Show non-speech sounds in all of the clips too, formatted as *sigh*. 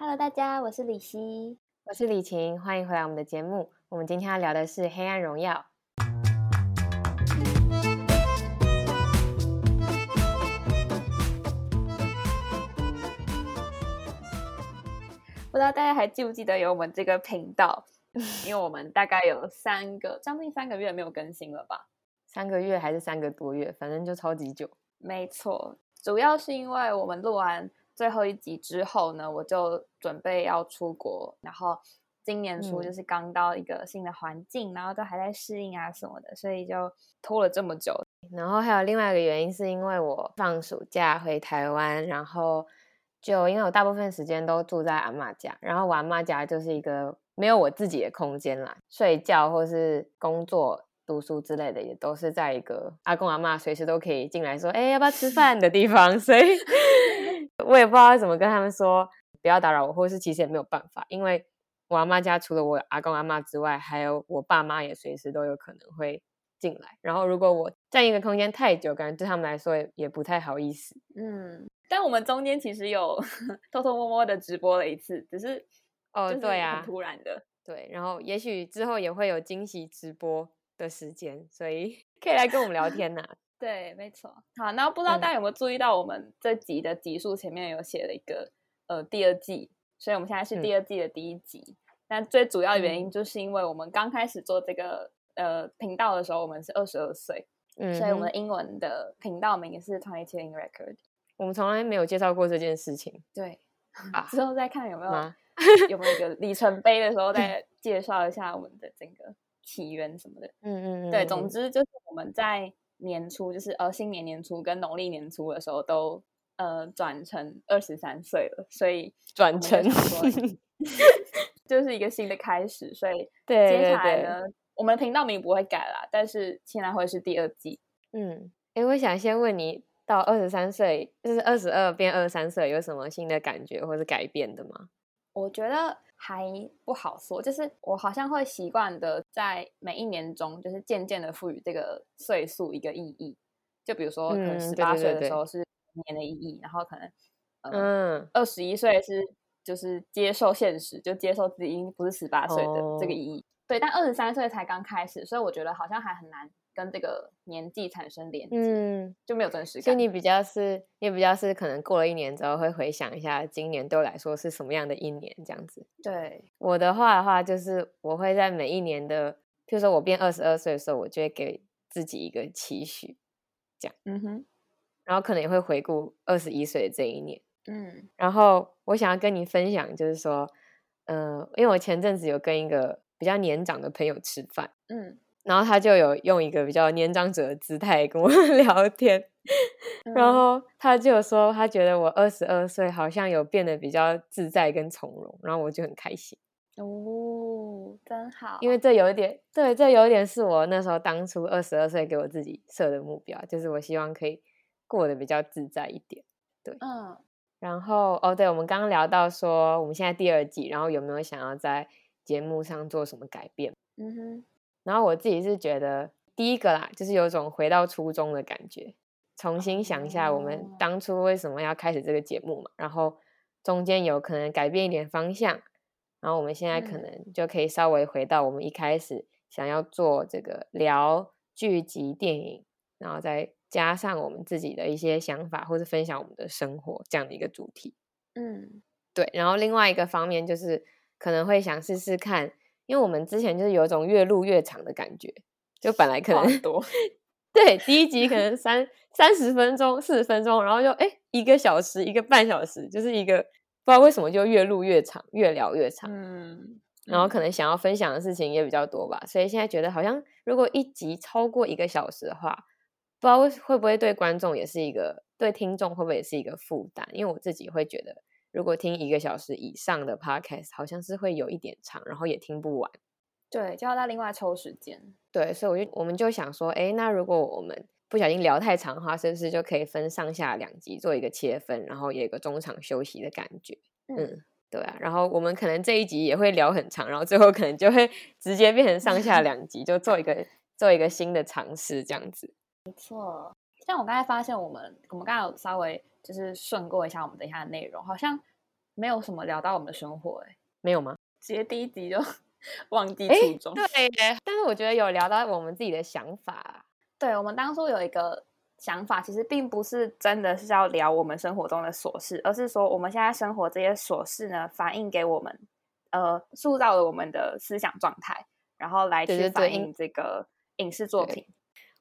Hello，大家，我是李希，我是李晴，欢迎回来我们的节目。我们今天要聊的是《黑暗荣耀》。不知道大家还记不记得有我们这个频道？*laughs* 因为我们大概有三个，将近三个月没有更新了吧？三个月还是三个多月，反正就超级久。没错，主要是因为我们录完最后一集之后呢，我就准备要出国，然后今年初就是刚到一个新的环境，然后都还在适应啊什么的，所以就拖了这么久。然后还有另外一个原因，是因为我放暑假回台湾，然后就因为我大部分时间都住在阿妈家，然后我阿妈家就是一个没有我自己的空间啦，睡觉或是工作。读书之类的也都是在一个阿公阿妈随时都可以进来说，哎，要不要吃饭的地方，所以 *laughs* 我也不知道怎么跟他们说，不要打扰我，或是其实也没有办法，因为我阿妈家除了我阿公阿妈之外，还有我爸妈也随时都有可能会进来。然后如果我占一个空间太久，感觉对他们来说也也不太好意思。嗯，但我们中间其实有 *laughs* 偷偷摸摸的直播了一次，只是哦，对啊，突然的，对，然后也许之后也会有惊喜直播。的时间，所以 *laughs* 可以来跟我们聊天呐。*laughs* 对，没错。好，那不知道大家有没有注意到，我们这集的集数前面有写了一个呃第二季，所以我们现在是第二季的第一集。但最主要的原因就是因为我们刚开始做这个呃频道的时候，我们是二十二岁，嗯，所以我们的英文的频道名是 Twenty Two in Record。我们从来没有介绍过这件事情。对，*laughs* 之后再看有没有有 *laughs* 没有一个里程碑的时候，再 *laughs* 介绍一下我们的这个。起源什么的，嗯嗯，对，总之就是我们在年初，就是呃新年年初跟农历年初的时候，都呃转成二十三岁了，所以转成 *laughs* 就是一个新的开始，所以对接下来呢，我们的频道名不会改啦，但是现在会是第二季。嗯，哎，我想先问你，到二十三岁，就是二十二变二十三岁，有什么新的感觉或是改变的吗？我觉得。还不好说，就是我好像会习惯的在每一年中，就是渐渐的赋予这个岁数一个意义。就比如说，可能十八岁的时候是年的意义，然后可能嗯二十一岁是就是接受现实，就接受自己已经不是十八岁的这个意义。对，但二十三岁才刚开始，所以我觉得好像还很难。跟这个年纪产生连接，嗯，就没有真实感。所以你比较是，你比较是可能过了一年之后会回想一下，今年对我来说是什么样的一年这样子。对我的话的话，就是我会在每一年的，譬如说我变二十二岁的时候，我就会给自己一个期许，这样，嗯哼，然后可能也会回顾二十一岁的这一年，嗯，然后我想要跟你分享，就是说，嗯，因为我前阵子有跟一个比较年长的朋友吃饭，嗯。然后他就有用一个比较年长者的姿态跟我 *laughs* 聊天，然后他就说他觉得我二十二岁好像有变得比较自在跟从容，然后我就很开心。哦，真好，因为这有一点对，这有一点是我那时候当初二十二岁给我自己设的目标，就是我希望可以过得比较自在一点，对，嗯，然后哦，对，我们刚刚聊到说我们现在第二季，然后有没有想要在节目上做什么改变？嗯哼。然后我自己是觉得，第一个啦，就是有种回到初中的感觉，重新想一下我们当初为什么要开始这个节目嘛。然后中间有可能改变一点方向，然后我们现在可能就可以稍微回到我们一开始想要做这个聊剧集、电影，然后再加上我们自己的一些想法，或是分享我们的生活这样的一个主题。嗯，对。然后另外一个方面就是可能会想试试看。因为我们之前就是有一种越录越长的感觉，就本来可能多，*laughs* 对，第一集可能三三十分钟、四十分钟，然后就哎一个小时、一个半小时，就是一个不知道为什么就越录越长，越聊越长。嗯，然后可能想要分享的事情也比较多吧，所以现在觉得好像如果一集超过一个小时的话，不知道会会不会对观众也是一个，对听众会不会也是一个负担？因为我自己会觉得。如果听一个小时以上的 podcast，好像是会有一点长，然后也听不完。对，就要再另外抽时间。对，所以我就我们就想说，哎，那如果我们不小心聊太长的话，是不是就可以分上下两集做一个切分，然后有一个中场休息的感觉？嗯，对啊。然后我们可能这一集也会聊很长，然后最后可能就会直接变成上下两集，就做一个做一个新的尝试，这样子。没错。像我刚才发现，我们我们刚刚有稍微就是顺过一下我们等一下的内容，好像没有什么聊到我们的生活，哎，没有吗？直接第一集就 *laughs* 忘记初衷。对，但是我觉得有聊到我们自己的想法。对，我们当初有一个想法，其实并不是真的是要聊我们生活中的琐事，而是说我们现在生活这些琐事呢，反映给我们，呃，塑造了我们的思想状态，然后来去反映这个影视作品。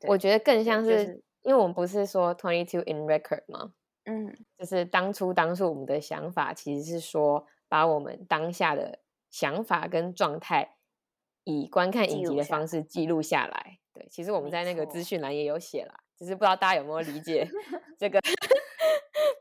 我觉得更像是，因为我们不是说 twenty two in record 吗？嗯，就是当初当初我们的想法其实是说，把我们当下的想法跟状态，以观看影集的方式记录下来。对，其实我们在那个资讯栏也有写了，只是不知道大家有没有理解 *laughs* 这个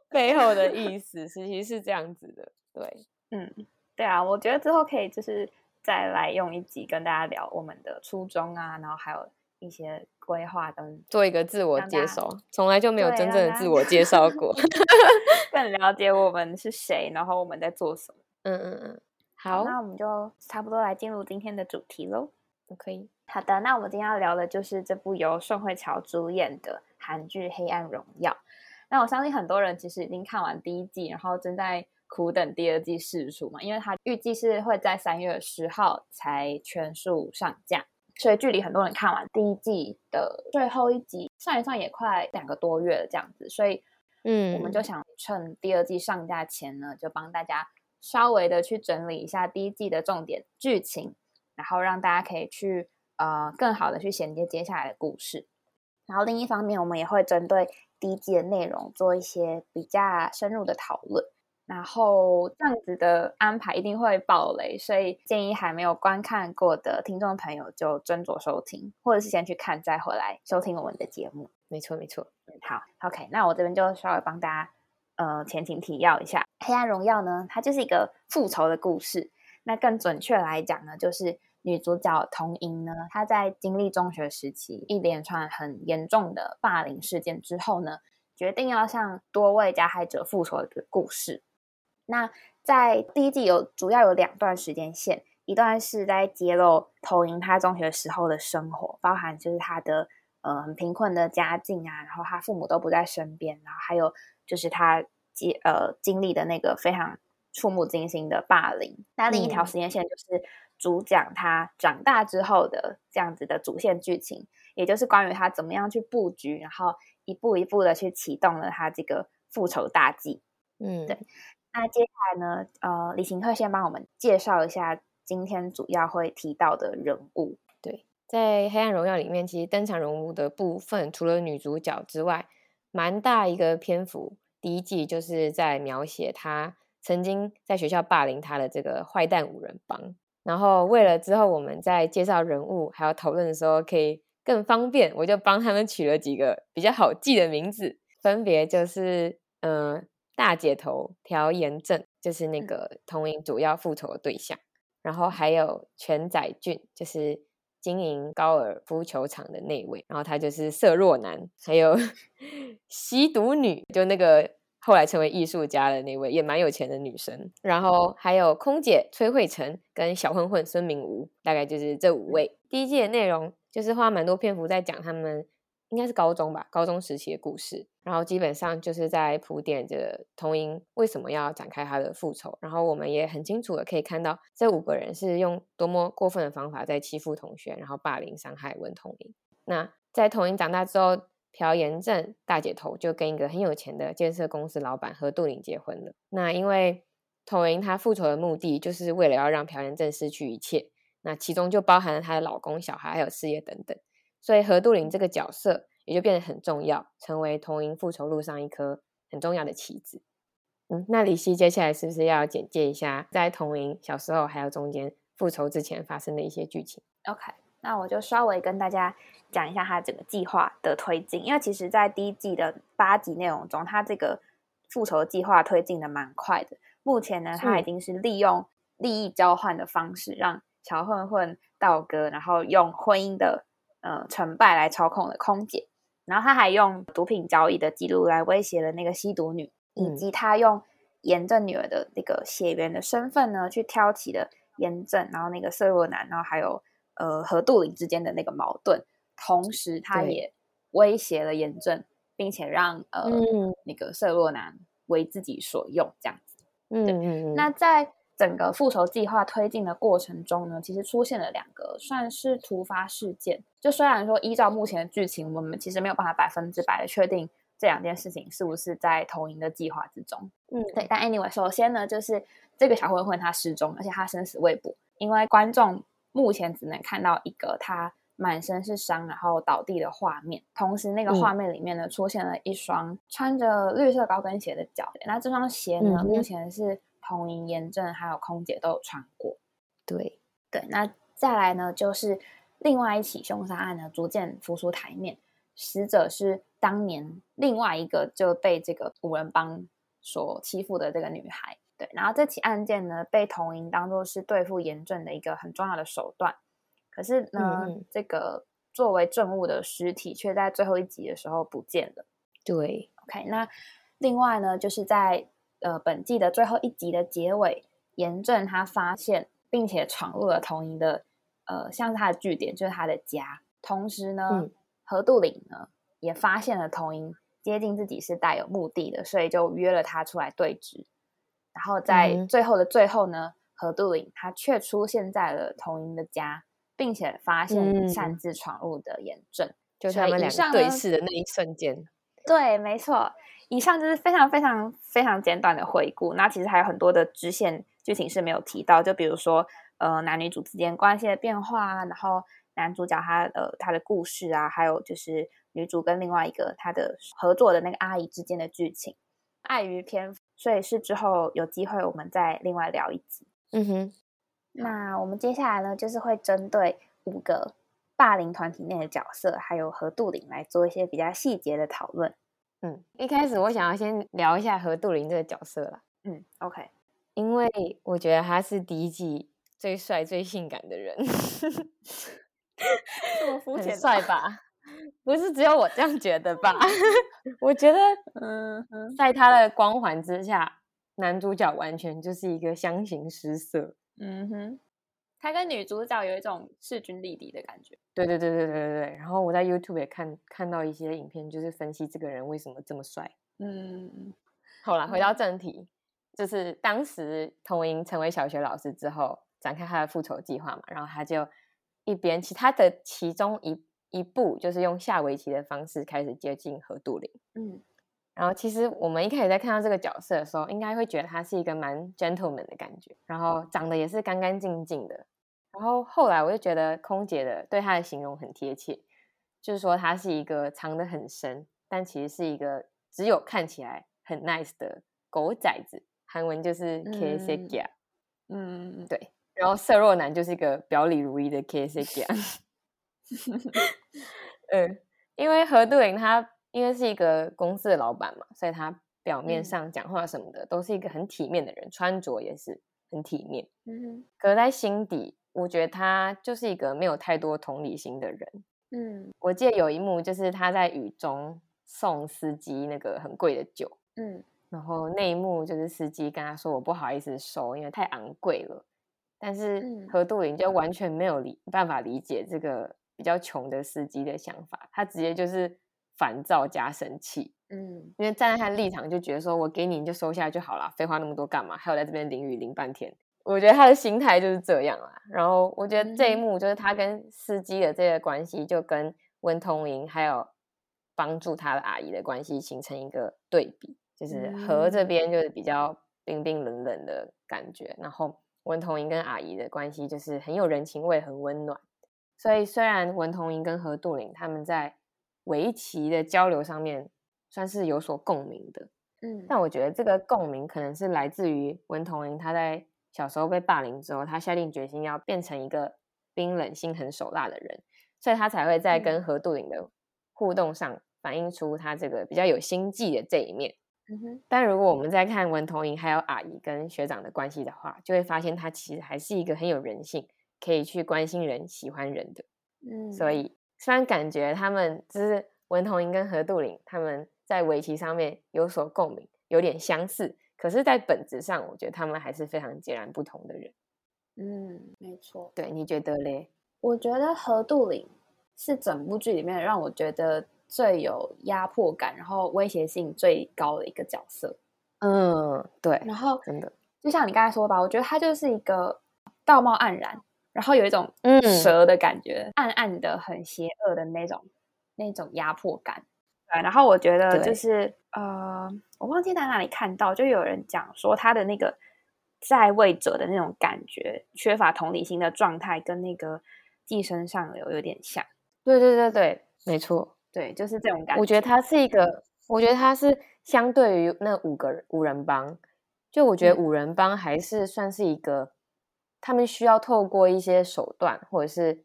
背后的意思。其实是这样子的，对，嗯，对啊，我觉得之后可以就是再来用一集跟大家聊我们的初衷啊，然后还有。一些规划跟做一个自我介绍，从来就没有真正的自我介绍过，*laughs* 更了解我们是谁，然后我们在做什么。嗯嗯嗯，好，那我们就差不多来进入今天的主题喽。可以，好的，那我们今天要聊的就是这部由宋慧乔主演的韩剧《黑暗荣耀》。那我相信很多人其实已经看完第一季，然后正在苦等第二季释出嘛，因为它预计是会在三月十号才全数上架。所以距离很多人看完第一季的最后一集，算一算也快两个多月了这样子。所以，嗯，我们就想趁第二季上架前呢，就帮大家稍微的去整理一下第一季的重点剧情，然后让大家可以去呃更好的去衔接接下来的故事。然后另一方面，我们也会针对第一季的内容做一些比较深入的讨论。然后这样子的安排一定会爆雷，所以建议还没有观看过的听众朋友就斟酌收听，或者是先去看再回来收听我们的节目。没错，没错。好，OK，那我这边就稍微帮大家呃前情提要一下，《黑暗荣耀》呢，它就是一个复仇的故事。那更准确来讲呢，就是女主角童英呢，她在经历中学时期一连串很严重的霸凌事件之后呢，决定要向多位加害者复仇的故事。那在第一季有主要有两段时间线，一段是在揭露投影他中学时候的生活，包含就是他的呃很贫困的家境啊，然后他父母都不在身边，然后还有就是他经呃经历的那个非常触目惊心的霸凌。那另一条时间线就是主讲他长大之后的这样子的主线剧情，也就是关于他怎么样去布局，然后一步一步的去启动了他这个复仇大计。嗯，对。那接下来呢？呃，李行克先帮我们介绍一下今天主要会提到的人物。对，在《黑暗荣耀》里面，其实登场人物的部分，除了女主角之外，蛮大一个篇幅。第一季就是在描写他曾经在学校霸凌他的这个坏蛋五人帮。然后为了之后我们在介绍人物还有讨论的时候可以更方便，我就帮他们取了几个比较好记的名字，分别就是嗯。大姐头朴妍正就是那个童影主要复仇的对象，然后还有全宰俊，就是经营高尔夫球场的那位，然后他就是色弱男，还有 *laughs* 吸毒女，就那个后来成为艺术家的那位，也蛮有钱的女生，然后还有空姐崔慧成跟小混混孙明武，大概就是这五位。第一季的内容就是花蛮多篇幅在讲他们。应该是高中吧，高中时期的故事，然后基本上就是在铺垫着童英为什么要展开他的复仇，然后我们也很清楚的可以看到这五个人是用多么过分的方法在欺负同学，然后霸凌伤害文童英。那在童英长大之后，朴延正大姐头就跟一个很有钱的建设公司老板和杜岭结婚了。那因为童英她复仇的目的就是为了要让朴延正失去一切，那其中就包含了她的老公、小孩还有事业等等。所以何杜林这个角色也就变得很重要，成为童英复仇路上一颗很重要的棋子。嗯，那李希接下来是不是要简介一下在童英小时候还有中间复仇之前发生的一些剧情？OK，那我就稍微跟大家讲一下他整个计划的推进，因为其实在第一季的八集内容中，他这个复仇计划推进的蛮快的。目前呢，他已经是利用利益交换的方式，让小混混道哥，然后用婚姻的。呃，成败来操控的空姐，然后他还用毒品交易的记录来威胁了那个吸毒女，以及他用严正女儿的那个血缘的身份呢，去挑起了严正，然后那个色弱男，然后还有呃和杜林之间的那个矛盾，同时他也威胁了严正，并且让呃那个色弱男为自己所用，这样子。嗯嗯嗯。那在整个复仇计划推进的过程中呢，其实出现了两个算是突发事件。就虽然说依照目前的剧情，我们其实没有办法百分之百的确定这两件事情是不是在投影的计划之中。嗯，对。但 anyway，首先呢，就是这个小混混他失踪，而且他生死未卜，因为观众目前只能看到一个他满身是伤，然后倒地的画面。同时，那个画面里面呢，出现了一双穿着绿色高跟鞋的脚。那这双鞋呢，目前是。童银、严正还有空姐都有穿过，对对。那再来呢，就是另外一起凶杀案呢，逐渐浮出台面。死者是当年另外一个就被这个五人帮所欺负的这个女孩。对，然后这起案件呢，被童银当做是对付严正的一个很重要的手段。可是呢，这个作为证物的尸体却在最后一集的时候不见了。对，OK。那另外呢，就是在。呃，本季的最后一集的结尾，严正他发现并且闯入了童莹的呃，像是他的据点，就是他的家。同时呢，何杜岭呢也发现了童莹接近自己是带有目的的，所以就约了他出来对峙。然后在最后的最后呢，何杜岭他却出现在了童莹的家，并且发现擅自闯入的严正，就是他们两个对视的那一瞬间。对，没错。以上就是非常非常非常简短的回顾，那其实还有很多的支线剧情是没有提到，就比如说呃男女主之间关系的变化啊，然后男主角他呃他的故事啊，还有就是女主跟另外一个他的合作的那个阿姨之间的剧情，碍于篇幅，所以是之后有机会我们再另外聊一集。嗯哼，那我们接下来呢，就是会针对五个霸凌团体内的角色，还有和杜林来做一些比较细节的讨论。嗯，一开始我想要先聊一下何杜林这个角色啦。嗯，OK，因为我觉得他是第一季最帅、最性感的人，这么肤浅，帅吧？不是只有我这样觉得吧？*laughs* 我觉得，嗯，在他的光环之下，男主角完全就是一个相形失色。嗯哼。他跟女主角有一种势均力敌的感觉。对对对对对对对。然后我在 YouTube 也看看到一些影片，就是分析这个人为什么这么帅。嗯。好了，回到正题，就是当时童莹成为小学老师之后，展开他的复仇计划嘛。然后他就一边，其他的其中一一步就是用下围棋的方式开始接近何杜林。嗯。然后其实我们一开始在看到这个角色的时候，应该会觉得他是一个蛮 gentleman 的感觉，然后长得也是干干净净的。然后后来我就觉得空姐的对他的形容很贴切，就是说他是一个藏得很深，但其实是一个只有看起来很 nice 的狗崽子。韩文就是 k s g a 嗯，对。然后色弱男就是一个表里如一的 k s g a *laughs* *laughs* 嗯，因为何杜林他因为是一个公司的老板嘛，所以他表面上讲话什么的都是一个很体面的人，穿着也是很体面。嗯，可在心底。我觉得他就是一个没有太多同理心的人。嗯，我记得有一幕就是他在雨中送司机那个很贵的酒。嗯，然后那一幕就是司机跟他说：“我不好意思收，因为太昂贵了。”但是何杜林就完全没有理办法理解这个比较穷的司机的想法，他直接就是烦躁加生气。嗯，因为站在他的立场就觉得说：“我给你，你就收下来就好了，废话那么多干嘛？还有在这边淋雨淋半天。”我觉得他的心态就是这样啊，然后我觉得这一幕就是他跟司机的这个关系，就跟温通莹还有帮助他的阿姨的关系形成一个对比，就是和这边就是比较冰冰冷冷的感觉，然后文童莹跟阿姨的关系就是很有人情味、很温暖。所以虽然文童莹跟何杜林他们在围棋的交流上面算是有所共鸣的，嗯，但我觉得这个共鸣可能是来自于文童莹他在。小时候被霸凌之后，他下定决心要变成一个冰冷、心狠手辣的人，所以他才会在跟何杜林的互动上反映出他这个比较有心计的这一面。嗯哼。但如果我们在看文童莹还有阿姨跟学长的关系的话，就会发现他其实还是一个很有人性，可以去关心人、喜欢人的。嗯。所以虽然感觉他们就是文童莹跟何杜林他们在围棋上面有所共鸣，有点相似。可是，在本质上，我觉得他们还是非常截然不同的人。嗯，没错。对，你觉得嘞？我觉得何杜林是整部剧里面让我觉得最有压迫感，然后威胁性最高的一个角色。嗯，对。然后真的，就像你刚才说吧，我觉得他就是一个道貌岸然，然后有一种蛇的感觉，暗暗的、很邪恶的那种那种压迫感。对，然后我觉得就是呃，我忘记在哪里看到，就有人讲说他的那个在位者的那种感觉，缺乏同理心的状态，跟那个寄生上流有点像。对对对对，没错，对，就是这种感觉。我觉得他是一个，我觉得他是相对于那五个五人帮，就我觉得五人帮还是算是一个，他们需要透过一些手段或者是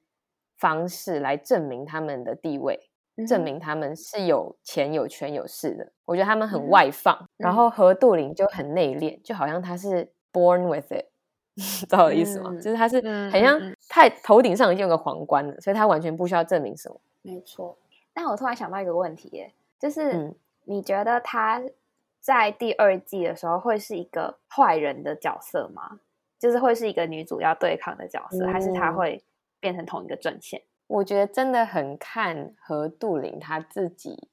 方式来证明他们的地位。证明他们是有钱、有权、有势的。我觉得他们很外放，然后何杜林就很内敛，就好像他是 born with it，*laughs* 知道我意思吗？就是他是很像太头顶上已经有个皇冠了，所以他完全不需要证明什么。没错。但我突然想到一个问题，耶，就是你觉得他在第二季的时候会是一个坏人的角色吗？就是会是一个女主要对抗的角色，还是他会变成同一个阵线？我觉得真的很看何杜林他自己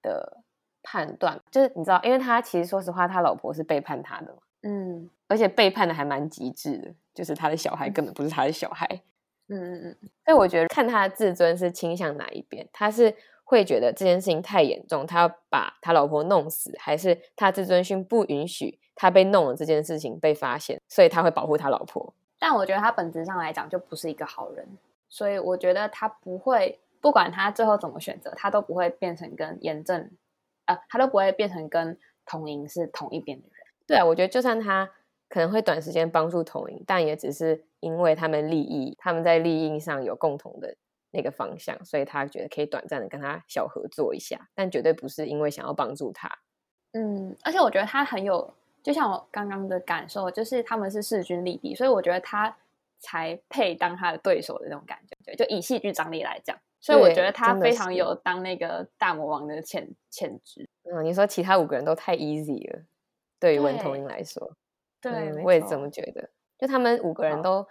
的判断，就是你知道，因为他其实说实话，他老婆是背叛他的嘛，嗯，而且背叛的还蛮极致的，就是他的小孩根本不是他的小孩，*laughs* 嗯嗯嗯，所以我觉得看他的自尊是倾向哪一边，他是会觉得这件事情太严重，他要把他老婆弄死，还是他自尊心不允许他被弄了这件事情被发现，所以他会保护他老婆。但我觉得他本质上来讲就不是一个好人。所以我觉得他不会，不管他最后怎么选择，他都不会变成跟严正，呃，他都不会变成跟童莹是同一边的人。对啊，我觉得就算他可能会短时间帮助童莹，但也只是因为他们利益，他们在利益上有共同的那个方向，所以他觉得可以短暂的跟他小合作一下，但绝对不是因为想要帮助他。嗯，而且我觉得他很有，就像我刚刚的感受，就是他们是势均力敌，所以我觉得他。才配当他的对手的那种感觉，就以戏剧张力来讲，所以我觉得他非常有当那个大魔王的潜潜质。嗯，你说其他五个人都太 easy 了，对于文童英来说，对，我也这么觉得。就他们五个人都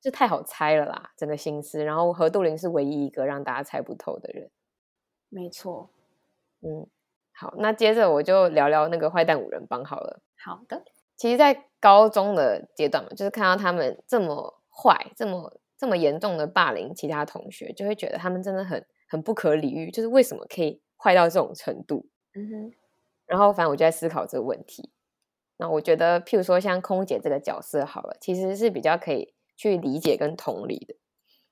就太好猜了啦，整个心思。然后何杜林是唯一一个让大家猜不透的人。没错。嗯，好，那接着我就聊聊那个坏蛋五人帮好了。好的。其实，在高中的阶段嘛，就是看到他们这么。坏这么这么严重的霸凌其他同学，就会觉得他们真的很很不可理喻，就是为什么可以坏到这种程度？嗯哼。然后反正我就在思考这个问题。那我觉得，譬如说像空姐这个角色好了，其实是比较可以去理解跟同理的。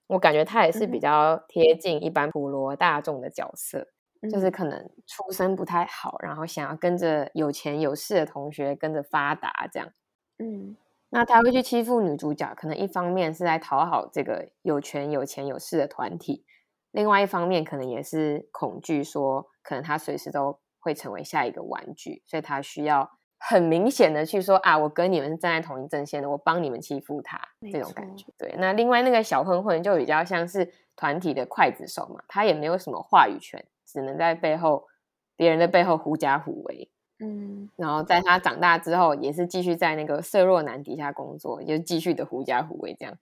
我感觉她也是比较贴近一般普罗大众的角色，就是可能出身不太好，然后想要跟着有钱有势的同学跟着发达这样。嗯。那他会去欺负女主角，可能一方面是在讨好这个有权有钱有势的团体，另外一方面可能也是恐惧，说可能他随时都会成为下一个玩具，所以他需要很明显的去说啊，我跟你们是站在同一阵线的，我帮你们欺负他这种感觉。对，那另外那个小混混就比较像是团体的刽子手嘛，他也没有什么话语权，只能在背后别人的背后狐假虎威。嗯，然后在他长大之后，也是继续在那个色弱男底下工作，就继续的狐假虎威这样，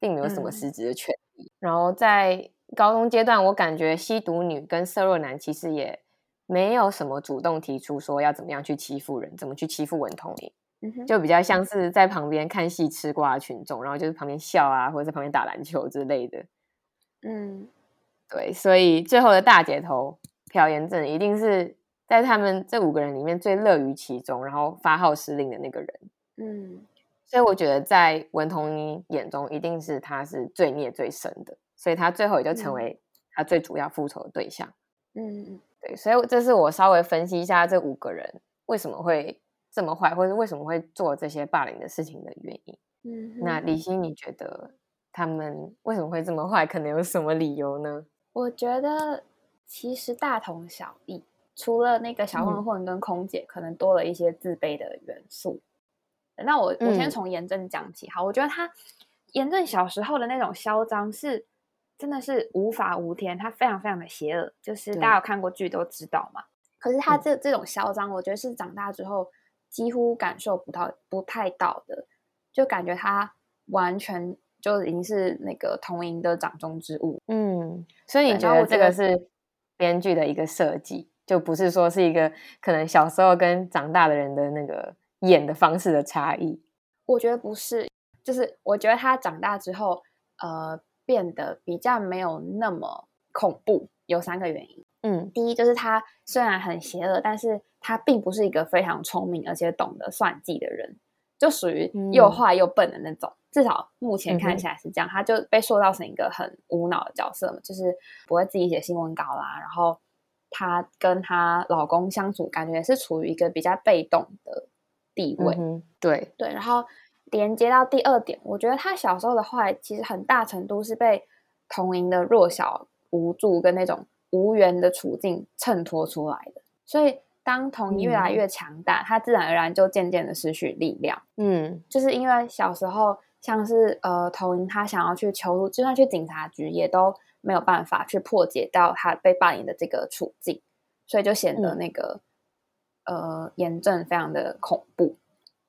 并没有什么实质的权利。然后在高中阶段，我感觉吸毒女跟色弱男其实也没有什么主动提出说要怎么样去欺负人，怎么去欺负文童玲，就比较像是在旁边看戏吃瓜的群众，然后就是旁边笑啊，或者在旁边打篮球之类的。嗯，对，所以最后的大姐头朴妍正一定是。在他们这五个人里面最乐于其中，然后发号施令的那个人，嗯，所以我觉得在文童一眼中，一定是他是罪孽最深的，所以他最后也就成为他最主要复仇的对象，嗯，对，所以这是我稍微分析一下这五个人为什么会这么坏，或者为什么会做这些霸凌的事情的原因。嗯，那李欣，你觉得他们为什么会这么坏？可能有什么理由呢？我觉得其实大同小异。除了那个小混混跟空姐，可能多了一些自卑的元素。那我我先从严正讲起。好，我觉得他严正小时候的那种嚣张是真的是无法无天，他非常非常的邪恶。就是大家有看过剧都知道嘛。可是他这这种嚣张，我觉得是长大之后几乎感受不到、不太到的，就感觉他完全就已经是那个童莹的掌中之物。嗯，所以你觉得这个是编剧的一个设计？就不是说是一个可能小时候跟长大的人的那个演的方式的差异。我觉得不是，就是我觉得他长大之后，呃，变得比较没有那么恐怖。有三个原因。嗯，第一就是他虽然很邪恶，但是他并不是一个非常聪明而且懂得算计的人，就属于又坏又笨的那种。至少目前看起来是这样，他就被塑造成一个很无脑的角色嘛，就是不会自己写新闻稿啦。然后她跟她老公相处，感觉也是处于一个比较被动的地位。嗯对对，然后连接到第二点，我觉得她小时候的坏，其实很大程度是被童龄的弱小、无助跟那种无缘的处境衬托出来的。所以当童龄越来越强大，她自然而然就渐渐的失去力量。嗯，就是因为小时候。像是呃，童莹她想要去求助，就算去警察局，也都没有办法去破解到他被霸凌的这个处境，所以就显得那个呃炎症非常的恐怖。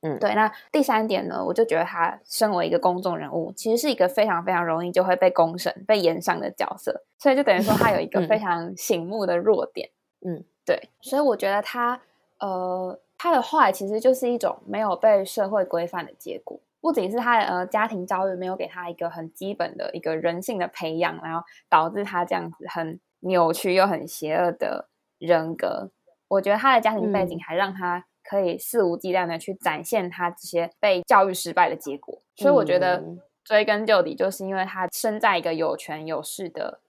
嗯，对。那第三点呢，我就觉得他身为一个公众人物，其实是一个非常非常容易就会被公审、被延上的角色，所以就等于说他有一个非常醒目的弱点。嗯，对。所以我觉得他呃他的坏其实就是一种没有被社会规范的结果。不仅是他的呃家庭教育没有给他一个很基本的一个人性的培养，然后导致他这样子很扭曲又很邪恶的人格。我觉得他的家庭背景还让他可以肆无忌惮的去展现他这些被教育失败的结果。所以我觉得追根究底，就是因为他生在一个有权有势的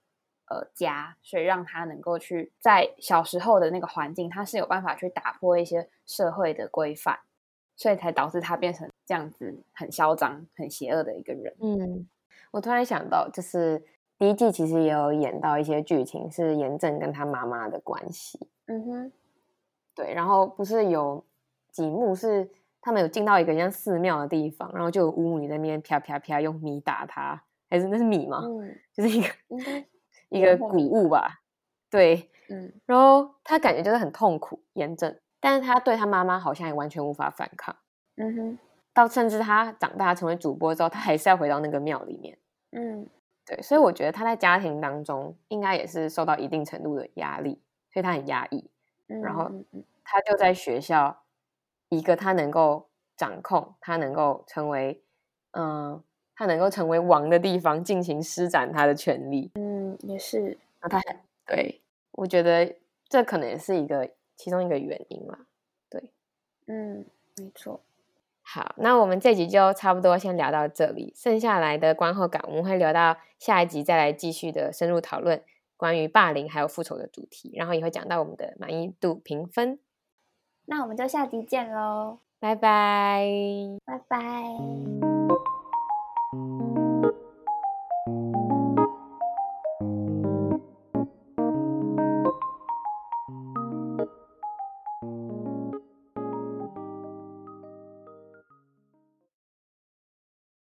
呃家，所以让他能够去在小时候的那个环境，他是有办法去打破一些社会的规范。所以才导致他变成这样子很嚣张、很邪恶的一个人。嗯，我突然想到，就是第一季其实也有演到一些剧情，是严正跟他妈妈的关系。嗯哼，对。然后不是有几幕是他们有进到一个像寺庙的地方，然后就有巫女在那边啪啪啪用米打他，还是那是米吗？嗯，就是一个一个谷物吧。对，嗯。然后他感觉就是很痛苦，严正。但是他对他妈妈好像也完全无法反抗，嗯哼，到甚至他长大成为主播之后，他还是要回到那个庙里面，嗯，对，所以我觉得他在家庭当中应该也是受到一定程度的压力，所以他很压抑，然后他就在学校一个他能够掌控，他能够成为，嗯，他能够成为王的地方进行施展他的权利，嗯，也是，那他。对，我觉得这可能也是一个。其中一个原因嘛，对，嗯，没错。好，那我们这集就差不多先聊到这里，剩下来的观后感我们会留到下一集再来继续的深入讨论关于霸凌还有复仇的主题，然后也会讲到我们的满意度评分。那我们就下集见喽，拜拜，拜拜。